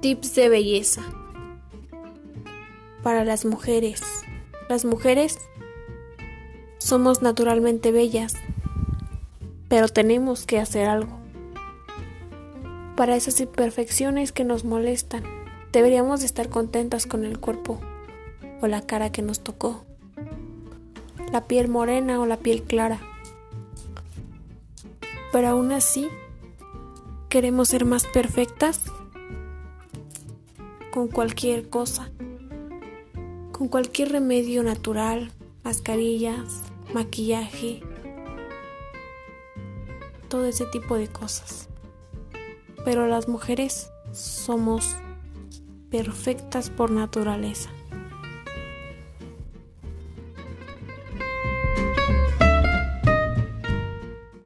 Tips de belleza. Para las mujeres. Las mujeres somos naturalmente bellas, pero tenemos que hacer algo. Para esas imperfecciones que nos molestan, deberíamos estar contentas con el cuerpo o la cara que nos tocó, la piel morena o la piel clara. Pero aún así, queremos ser más perfectas con cualquier cosa, con cualquier remedio natural, mascarillas, maquillaje, todo ese tipo de cosas. Pero las mujeres somos perfectas por naturaleza.